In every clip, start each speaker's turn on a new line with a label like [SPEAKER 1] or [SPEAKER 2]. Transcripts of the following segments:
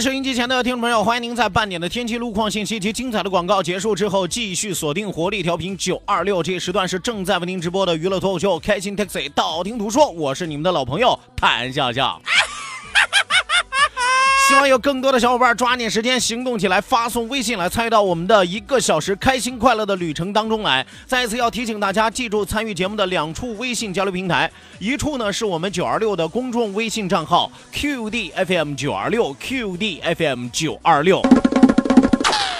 [SPEAKER 1] 收音机前的听众朋友，欢迎您在半点的天气路况信息及精彩的广告结束之后，继续锁定活力调频九二六，这一时段是正在为您直播的娱乐脱口秀《开心 Taxi》，道听途说，我是你们的老朋友谭笑笑。希望有更多的小伙伴抓紧时间行动起来，发送微信来参与到我们的一个小时开心快乐的旅程当中来。再次要提醒大家，记住参与节目的两处微信交流平台，一处呢是我们九二六的公众微信账号 QDFM 九二六 QDFM 九二六。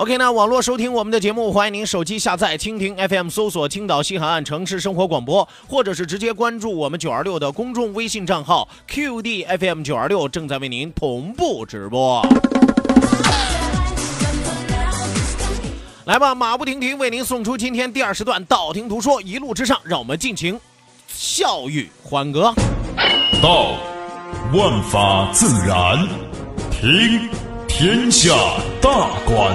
[SPEAKER 1] OK，那网络收听我们的节目，欢迎您手机下载蜻蜓 FM，搜索青岛西海岸城市生活广播，或者是直接关注我们九二六的公众微信账号 QDFM 九二六，正在为您同步直播。来吧，马不停蹄为您送出今天第二时段，道听途说，一路之上，让我们尽情笑语欢歌。
[SPEAKER 2] 道，万法自然；听，天下大观。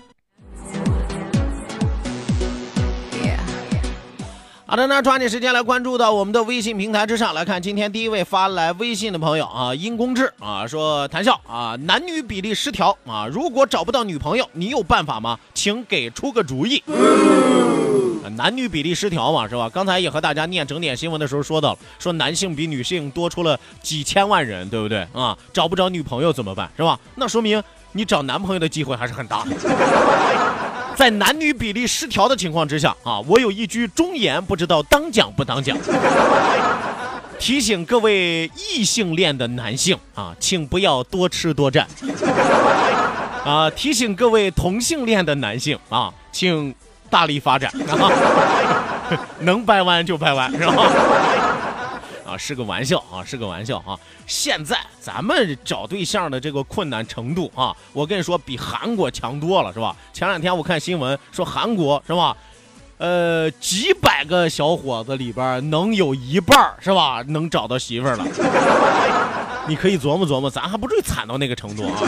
[SPEAKER 1] 好的，那抓紧时间来关注到我们的微信平台之上来看，今天第一位发来微信的朋友啊，殷公志啊，说谈笑啊，男女比例失调啊，如果找不到女朋友，你有办法吗？请给出个主意。男女比例失调嘛，是吧？刚才也和大家念整点新闻的时候说到了，说男性比女性多出了几千万人，对不对啊？找不着女朋友怎么办，是吧？那说明你找男朋友的机会还是很大的。在男女比例失调的情况之下啊，我有一句忠言，不知道当讲不当讲。提醒各位异性恋的男性啊，请不要多吃多占。啊，提醒各位同性恋的男性啊，请大力发展，能掰弯就掰弯，是吧？啊，是个玩笑啊，是个玩笑啊！现在咱们找对象的这个困难程度啊，我跟你说比韩国强多了，是吧？前两天我看新闻说韩国是吧？呃，几百个小伙子里边能有一半是吧？能找到媳妇了。你可以琢磨琢磨，咱还不至于惨到那个程度啊。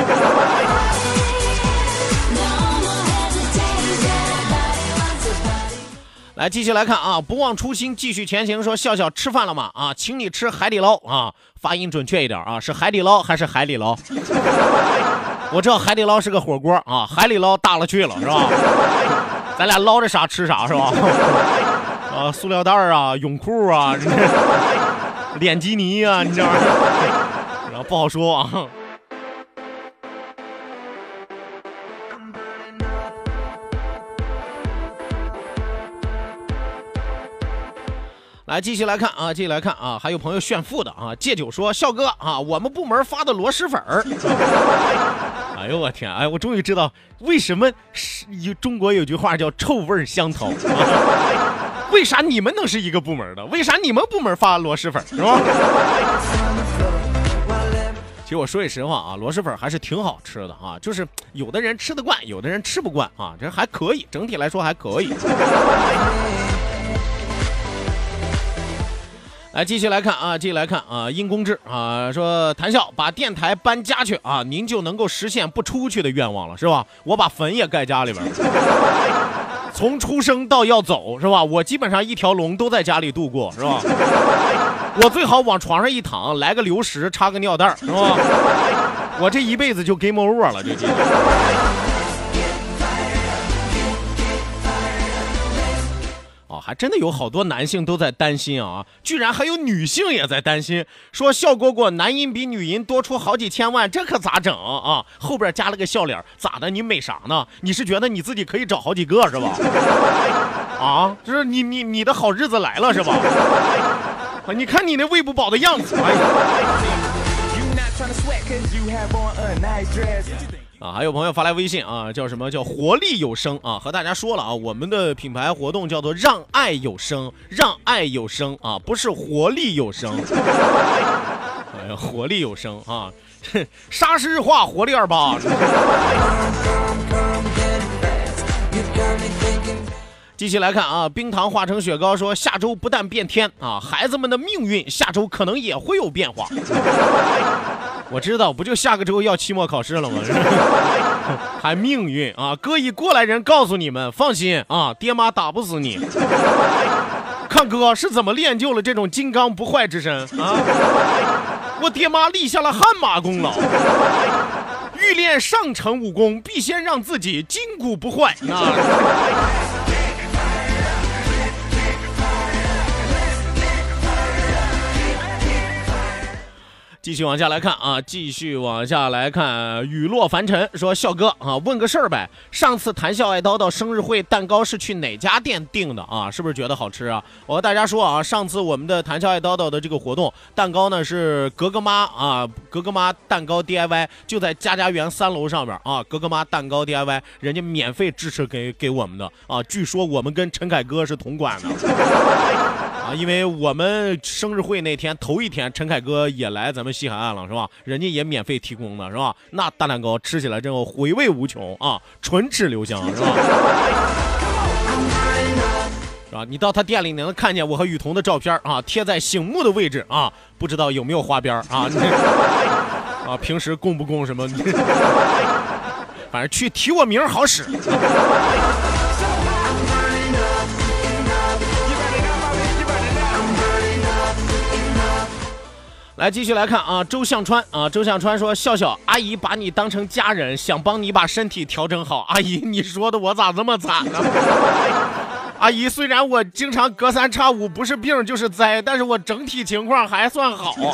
[SPEAKER 1] 来，继续来看啊！不忘初心，继续前行。说笑笑吃饭了吗？啊，请你吃海底捞啊！发音准确一点啊，是海底捞还是海底捞？我知道海底捞是个火锅啊，海底捞大了去了，是吧？咱俩捞着啥吃啥，是吧？啊，塑料袋啊，泳裤啊，脸基尼啊，你这玩意儿，不好说啊。来，继续来看啊，继续来看啊，还有朋友炫富的啊，借酒说笑哥啊，我们部门发的螺蛳粉儿。哎呦我天，哎，我终于知道为什么是有中国有句话叫臭味相投。为啥你们能是一个部门的？为啥你们部门发螺蛳粉是吧？其实我说句实话啊，螺蛳粉还是挺好吃的啊，就是有的人吃得惯，有的人吃不惯啊，这还可以，整体来说还可以。来，继续来看啊，继续来看啊，殷公志啊说，谭笑把电台搬家去啊，您就能够实现不出去的愿望了，是吧？我把坟也盖家里边了，从出生到要走，是吧？我基本上一条龙都在家里度过，是吧？我最好往床上一躺，来个流食，插个尿袋，是吧？我这一辈子就 game over 了，这还真的有好多男性都在担心啊，居然还有女性也在担心，说笑果果男音比女音多出好几千万，这可咋整啊？后边加了个笑脸，咋的？你美啥呢？你是觉得你自己可以找好几个是吧？啊，就是你你你的好日子来了是吧？啊，你看你那喂不饱的样子，哎呀。啊，还有朋友发来微信啊，叫什么叫活力有声啊？和大家说了啊，我们的品牌活动叫做让爱有声，让爱有声啊，不是活力有声。哎呀，活力有声啊，沙石化活力二八。继续来看啊，冰糖化成雪糕说下周不但变天啊，孩子们的命运下周可能也会有变化。我知道，不就下个周要期末考试了吗？还命运啊！哥以过来人告诉你们，放心啊，爹妈打不死你。看哥是怎么练就了这种金刚不坏之身啊！我爹妈立下了汗马功劳，欲练上乘武功，必先让自己筋骨不坏啊！继续往下来看啊，继续往下来看，雨落凡尘说：“笑哥啊，问个事儿呗，上次谈笑爱叨叨生日会蛋糕是去哪家店订的啊？是不是觉得好吃啊？我和大家说啊，上次我们的谈笑爱叨叨的这个活动，蛋糕呢是格格妈啊，格格妈蛋糕 DIY 就在家家园三楼上面啊，格格妈蛋糕 DIY 人家免费支持给给我们的啊，据说我们跟陈凯歌是同馆的啊，因为我们生日会那天头一天，陈凯歌也来咱们。西海岸了是吧？人家也免费提供的是吧？那大蛋糕吃起来真后回味无穷啊，唇齿留香是吧？是吧？你到他店里你能看见我和雨桐的照片啊，贴在醒目的位置啊，不知道有没有花边啊？啊，平时供不供什么？反正去提我名好使。来继续来看啊，周向川啊，周向川说：“笑笑阿姨把你当成家人，想帮你把身体调整好。阿姨，你说的我咋这么惨呢？阿姨，虽然我经常隔三差五不是病就是灾，但是我整体情况还算好啊。”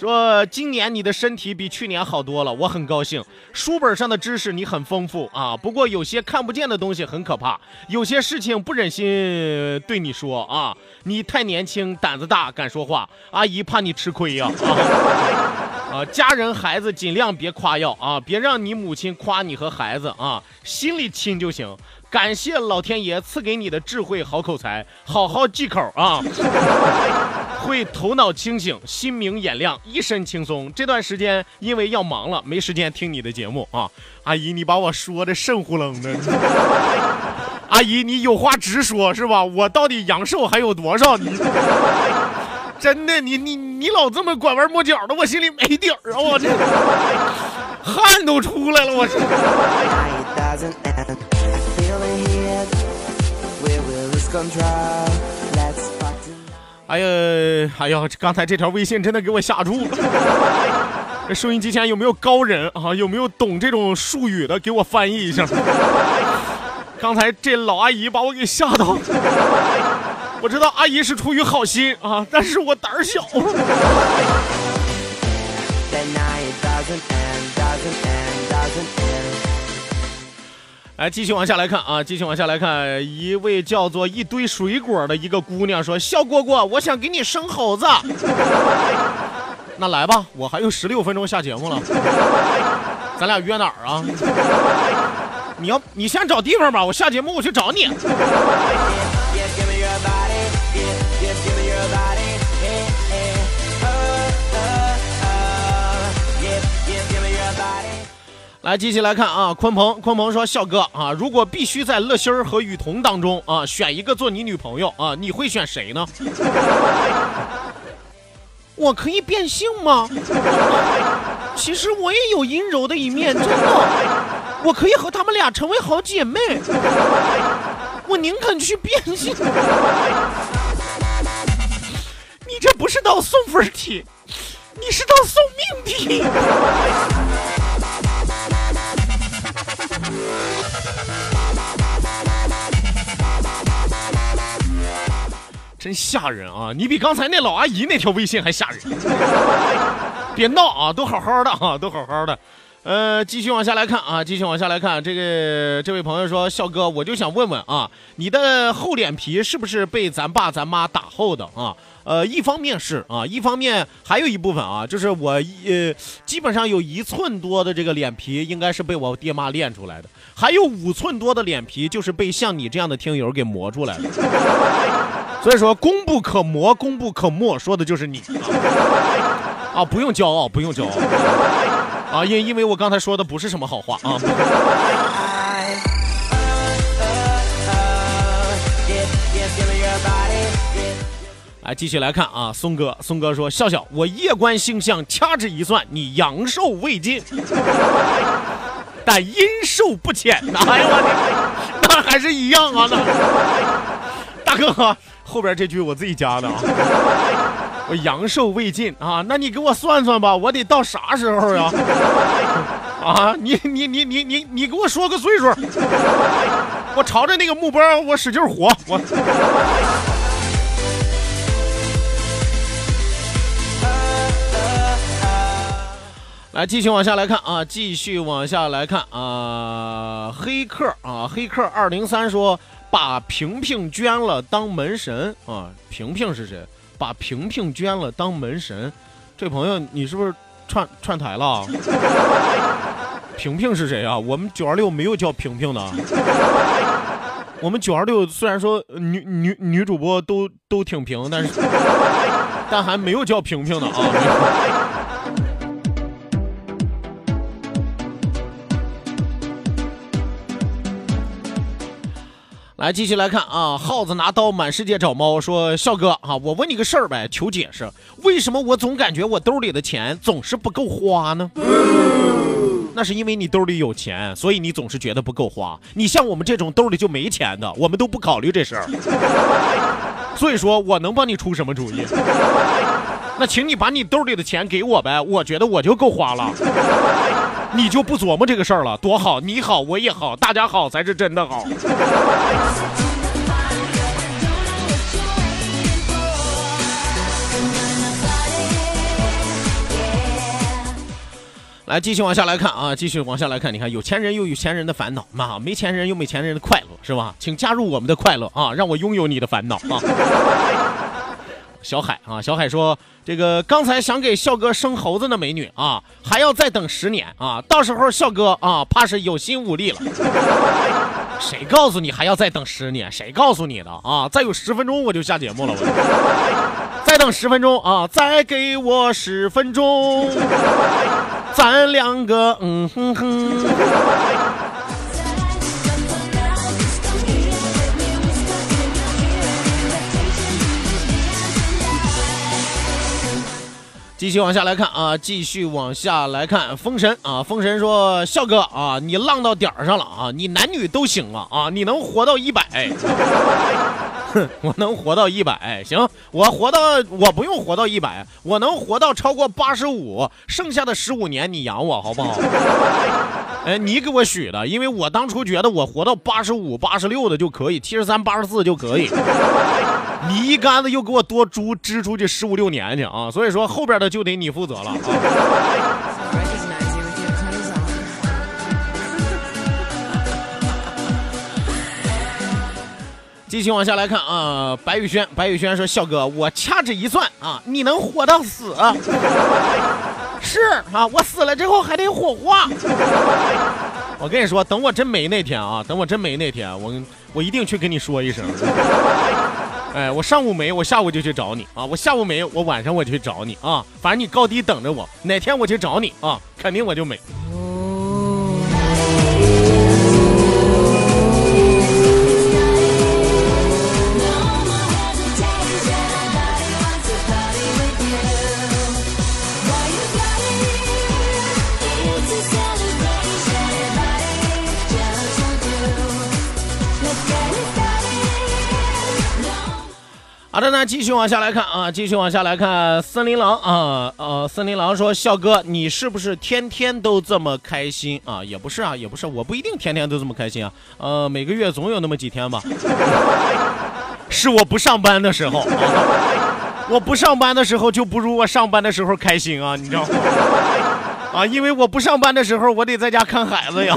[SPEAKER 1] 说今年你的身体比去年好多了，我很高兴。书本上的知识你很丰富啊，不过有些看不见的东西很可怕，有些事情不忍心对你说啊。你太年轻，胆子大，敢说话，阿姨怕你吃亏呀。啊，家人孩子尽量别夸耀啊，别让你母亲夸你和孩子啊，心里亲就行。感谢老天爷赐给你的智慧好口才，好好忌口啊！会头脑清醒，心明眼亮，一身轻松。这段时间因为要忙了，没时间听你的节目啊。阿姨，你把我说的肾乎楞的。阿姨，你有话直说，是吧？我到底阳寿还有多少？你真的，你你你老这么拐弯抹角的，我心里没底儿啊！我这汗都出来了，我这。哎呀，哎呀，刚才这条微信真的给我吓住了。这收音机前有没有高人啊？有没有懂这种术语的？给我翻译一下。刚才这老阿姨把我给吓到。我知道阿姨是出于好心啊，但是我胆儿小。来，继续往下来看啊！继续往下来看，一位叫做一堆水果的一个姑娘说：“小蝈蝈，我想给你生猴子。”那来吧，我还有十六分钟下节目了，咱俩约哪儿啊？你要你先找地方吧，我下节目我去找你。来，继续来看啊，鲲鹏，鲲鹏说，笑哥啊，如果必须在乐心儿和雨桐当中啊选一个做你女朋友啊，你会选谁呢？我可以变性吗？其实我也有阴柔的一面，真的，我可以和他们俩成为好姐妹。我宁肯去变性。你这不是道送分题，你是道送命题。真吓人啊！你比刚才那老阿姨那条微信还吓人。别闹啊，都好好的啊，都好好的。呃，继续往下来看啊，继续往下来看。这个这位朋友说，笑哥，我就想问问啊，你的厚脸皮是不是被咱爸咱妈打厚的啊？呃，一方面是啊，一方面还有一部分啊，就是我呃，基本上有一寸多的这个脸皮，应该是被我爹妈练出来的，还有五寸多的脸皮，就是被像你这样的听友给磨出来的。所以说，功不可磨，功不可没，说的就是你啊！不用骄傲，不用骄傲啊！因因为我刚才说的不是什么好话啊。来，继续来看啊，松哥，松哥说，笑笑，我夜观星象，掐指一算，你阳寿未尽，但阴寿不浅呐。哎呦我的，那还是一样啊，那大哥。后边这句我自己加的啊，我阳寿未尽啊，那你给我算算吧，我得到啥时候呀？啊，你你你你你你给我说个岁数，我朝着那个目标我使劲活，我。来继续往下来看啊，继续往下来看啊，黑客啊，黑客二零三说。把平平捐了当门神啊！平平是谁？把平平捐了当门神，这朋友你是不是串串台了？平平是谁啊？我们九二六没有叫平平的。我们九二六虽然说女女女主播都都挺平，但是但还没有叫平平的啊。来继续来看啊，耗子拿刀满世界找猫，说笑哥啊，我问你个事儿呗，求解释，为什么我总感觉我兜里的钱总是不够花呢？那是因为你兜里有钱，所以你总是觉得不够花。你像我们这种兜里就没钱的，我们都不考虑这事儿。所以说我能帮你出什么主意？那请你把你兜里的钱给我呗，我觉得我就够花了。你就不琢磨这个事儿了，多好！你好，我也好，大家好才是真的好。来，继续往下来看啊，继续往下来看，你看，有钱人又有钱人的烦恼，嘛，没钱人有没钱人的快乐，是吧？请加入我们的快乐啊，让我拥有你的烦恼啊。小海啊，小海说：“这个刚才想给笑哥生猴子的美女啊，还要再等十年啊，到时候笑哥啊，怕是有心无力了。谁告诉你还要再等十年？谁告诉你的啊？再有十分钟我就下节目了，我再等十分钟啊，再给我十分钟，咱两个嗯哼哼。”继续往下来看啊，继续往下来看，封神啊，封神说笑哥啊，你浪到点儿上了啊，你男女都行了啊，你能活到一百，我能活到一百，行，我活到我不用活到一百，我能活到超过八十五，剩下的十五年你养我好不好？哎，你给我许的，因为我当初觉得我活到八十五、八十六的就可以，七十三、八十四就可以。你一竿子又给我多猪支出去十五六年去啊！所以说后边的就得你负责了啊。继续往下来看啊，白宇轩，白宇轩说：“笑哥，我掐指一算啊，你能活到死？是啊，我死了之后还得火化。我跟你说，等我真没那天啊，等我真没那天，我我一定去跟你说一声。”哎，我上午没，我下午就去找你啊！我下午没，我晚上我就去找你啊！反正你高低等着我，哪天我去找你啊，肯定我就没。好的，那继续往下来看啊，继续往下来看。森林狼啊，呃，森林狼说：“笑哥，你是不是天天都这么开心啊？也不是啊，也不是，我不一定天天都这么开心啊。呃，每个月总有那么几天吧，是我不上班的时候。我不上班的时候就不如我上班的时候开心啊，你知道吗？啊，因为我不上班的时候，我得在家看孩子呀。”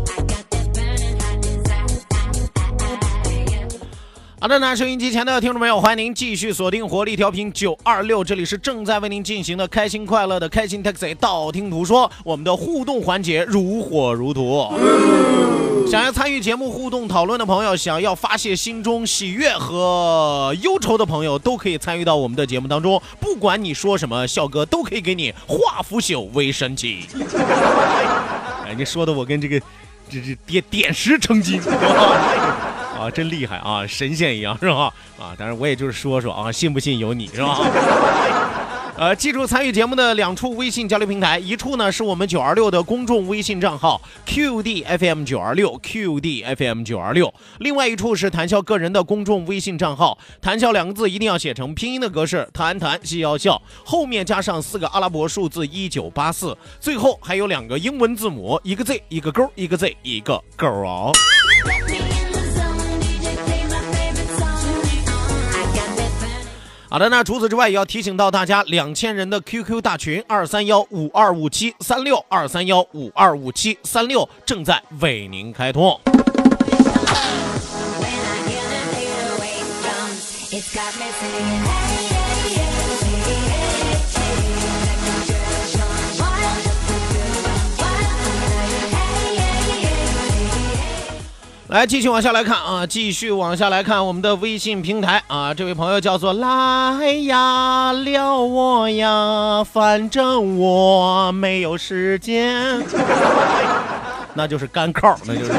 [SPEAKER 1] 好的，那收音机前的听众朋友，欢迎您继续锁定活力调频九二六，这里是正在为您进行的开心快乐的开心 taxi，道听途说，我们的互动环节如火如荼。想要参与节目互动讨论的朋友，想要发泄心中喜悦和忧愁的朋友，都可以参与到我们的节目当中。不管你说什么，笑哥都可以给你化腐朽为神奇。哎，你说的我跟这个这这点点石成金。啊，真厉害啊，神仙一样是吧？啊，当然我也就是说说啊，信不信由你是吧？呃，记住参与节目的两处微信交流平台，一处呢是我们九二六的公众微信账号 QDFM 九二六 QDFM 九二六，另外一处是谈笑个人的公众微信账号，谈笑两个字一定要写成拼音的格式，谈谈笑要笑，后面加上四个阿拉伯数字一九八四，最后还有两个英文字母，一个 Z 一个勾，一个 Z 一个勾哦。好的，那除此之外，也要提醒到大家，两千人的 QQ 大群二三幺五二五七三六二三幺五二五七三六正在为您开通。来，继续往下来看啊，继续往下来看我们的微信平台啊，这位朋友叫做来呀，撩我呀，反正我没有时间，那就是干靠，那就是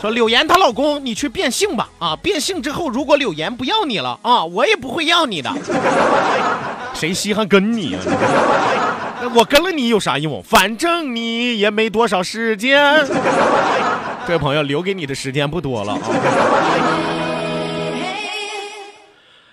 [SPEAKER 1] 说柳岩她老公，你去变性吧啊，变性之后如果柳岩不要你了啊，我也不会要你的，谁稀罕跟你啊？我跟了你有啥用？反正你也没多少时间。这位朋友留给你的时间不多了啊！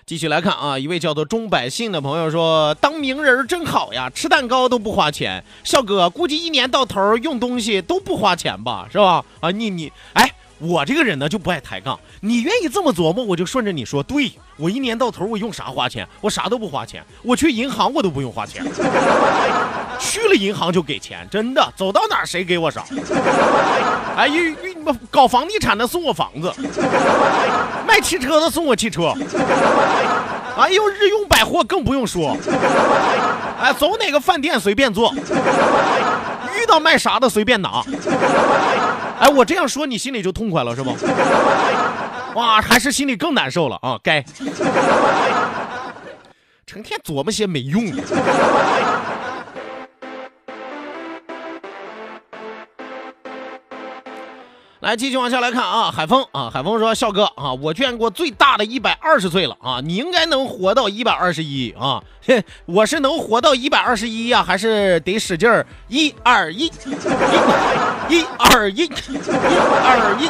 [SPEAKER 1] 继续来看啊，一位叫做钟百姓的朋友说：“当名人真好呀，吃蛋糕都不花钱。”笑哥估计一年到头用东西都不花钱吧，是吧？啊，你你哎。我这个人呢就不爱抬杠，你愿意这么琢磨，我就顺着你说。对我一年到头我用啥花钱？我啥都不花钱，我去银行我都不用花钱，去了银行就给钱，真的，走到哪谁给我啥。哎，遇遇搞房地产的送我房子，卖汽车的送我汽车，哎呦，日用百货更不用说，哎，走哪个饭店随便坐，遇到卖啥的随便拿。哎，我这样说你心里就痛快了是吧？哇，还是心里更难受了啊！该，成天琢磨些没用的。来，继续往下来看啊，海峰啊，海峰说：“笑哥啊，我见过最大的一百二十岁了啊，你应该能活到一百二十一啊。我是能活到一百二十一呀，还是得使劲儿 一二一，一二一，一二一，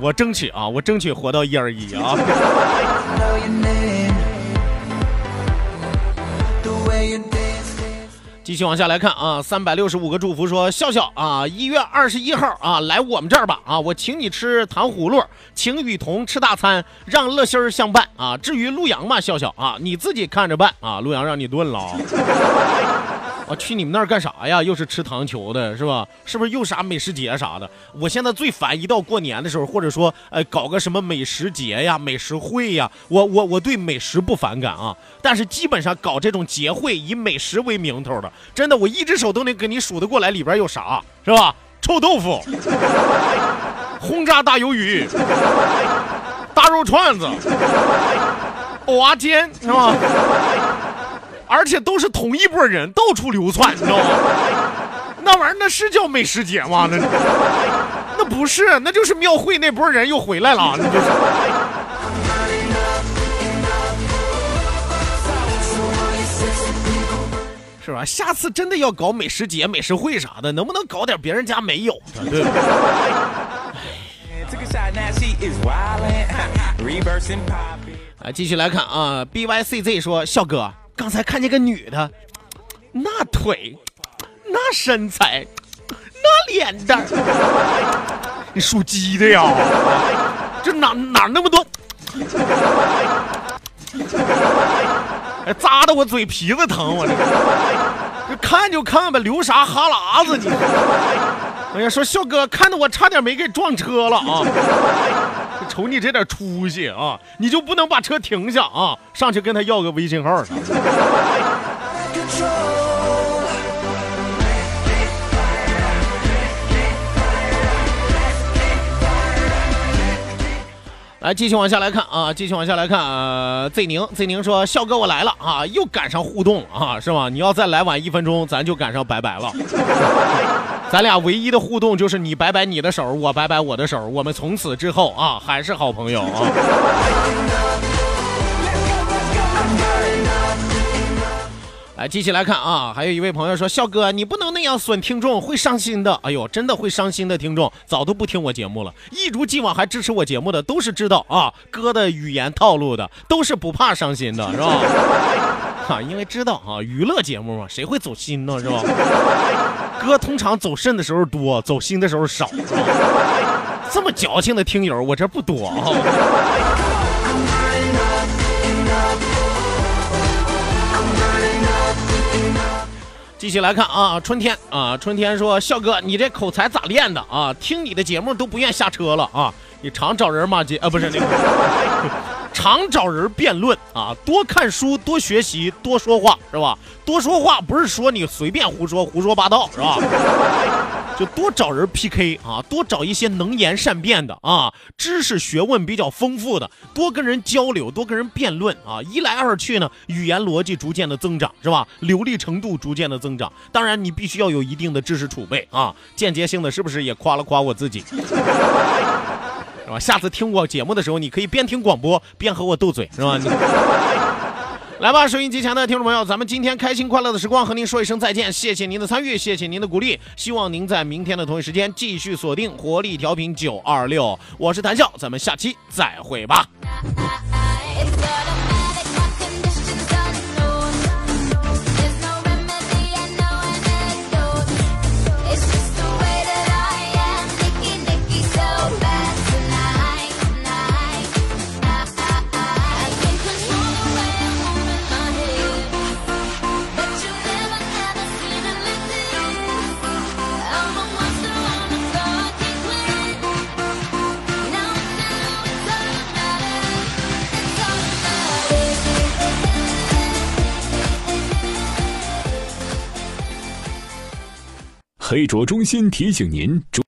[SPEAKER 1] 我争取啊，我争取活到一二一啊。”继续往下来看啊，三百六十五个祝福说笑笑啊，一月二十一号啊，来我们这儿吧啊，我请你吃糖葫芦，请雨桐吃大餐，让乐心儿相伴啊。至于陆阳嘛，笑笑啊，你自己看着办啊。陆阳让你炖了。我去你们那儿干啥呀？又是吃糖球的，是吧？是不是又啥美食节啥的？我现在最烦一到过年的时候，或者说，呃，搞个什么美食节呀、美食会呀，我我我对美食不反感啊，但是基本上搞这种节会以美食为名头的，真的我一只手都能给你数得过来里边有啥，是吧？臭豆腐、轰炸大鱿鱼、大肉串子、蚵仔煎，是吧？而且都是同一波人，到处流窜，你知道吗？那玩意儿那是叫美食节吗？那那不是，那就是庙会那波人又回来了，那就是。是吧？下次真的要搞美食节、美食会啥的，能不能搞点别人家没有的？啊，继续来看啊，B Y C Z 说，笑哥，刚才看见个女的，那腿，那身材，那脸蛋，你属鸡的呀？这哪哪那么多？哎，扎的我嘴皮子疼，我这，这看就看吧，流啥哈喇子你？哎呀，说笑哥，看的我差点没给撞车了啊！瞅你这点出息啊，你就不能把车停下啊，上去跟他要个微信号啥的？来，继续往下来看啊，继续往下来看啊。Z 宁，Z 宁说：“笑哥，我来了啊，又赶上互动啊，是吧？你要再来晚一分钟，咱就赶上拜拜了。咱俩唯一的互动就是你摆摆你的手，我摆摆我的手，我们从此之后啊，还是好朋友啊。”来，继续来看啊，还有一位朋友说：“笑哥，你不能那样损听众，会伤心的。”哎呦，真的会伤心的听众，早都不听我节目了。一如既往还支持我节目的，都是知道啊哥的语言套路的，都是不怕伤心的，是吧？哈，因为知道啊，娱乐节目嘛，谁会走心呢，是吧？哥通常走肾的时候多，走心的时候少。这么矫情的听友，我这不多啊。继续来看啊，春天啊，春天说：“笑哥，你这口才咋练的啊？听你的节目都不愿下车了啊！你常找人骂街啊？不是那个，常找人辩论啊？多看书，多学习，多说话是吧？多说话不是说你随便胡说胡说八道是吧？” 就多找人 PK 啊，多找一些能言善辩的啊，知识学问比较丰富的，多跟人交流，多跟人辩论啊，一来二去呢，语言逻辑逐渐的增长，是吧？流利程度逐渐的增长。当然，你必须要有一定的知识储备啊。间接性的是不是也夸了夸我自己？下次听我节目的时候，你可以边听广播边和我斗嘴，是吧？来吧，收音机前的听众朋友，咱们今天开心快乐的时光和您说一声再见，谢谢您的参与，谢谢您的鼓励，希望您在明天的同一时间继续锁定活力调频九二六，我是谭笑，咱们下期再会吧。
[SPEAKER 3] 黑卓中心提醒您：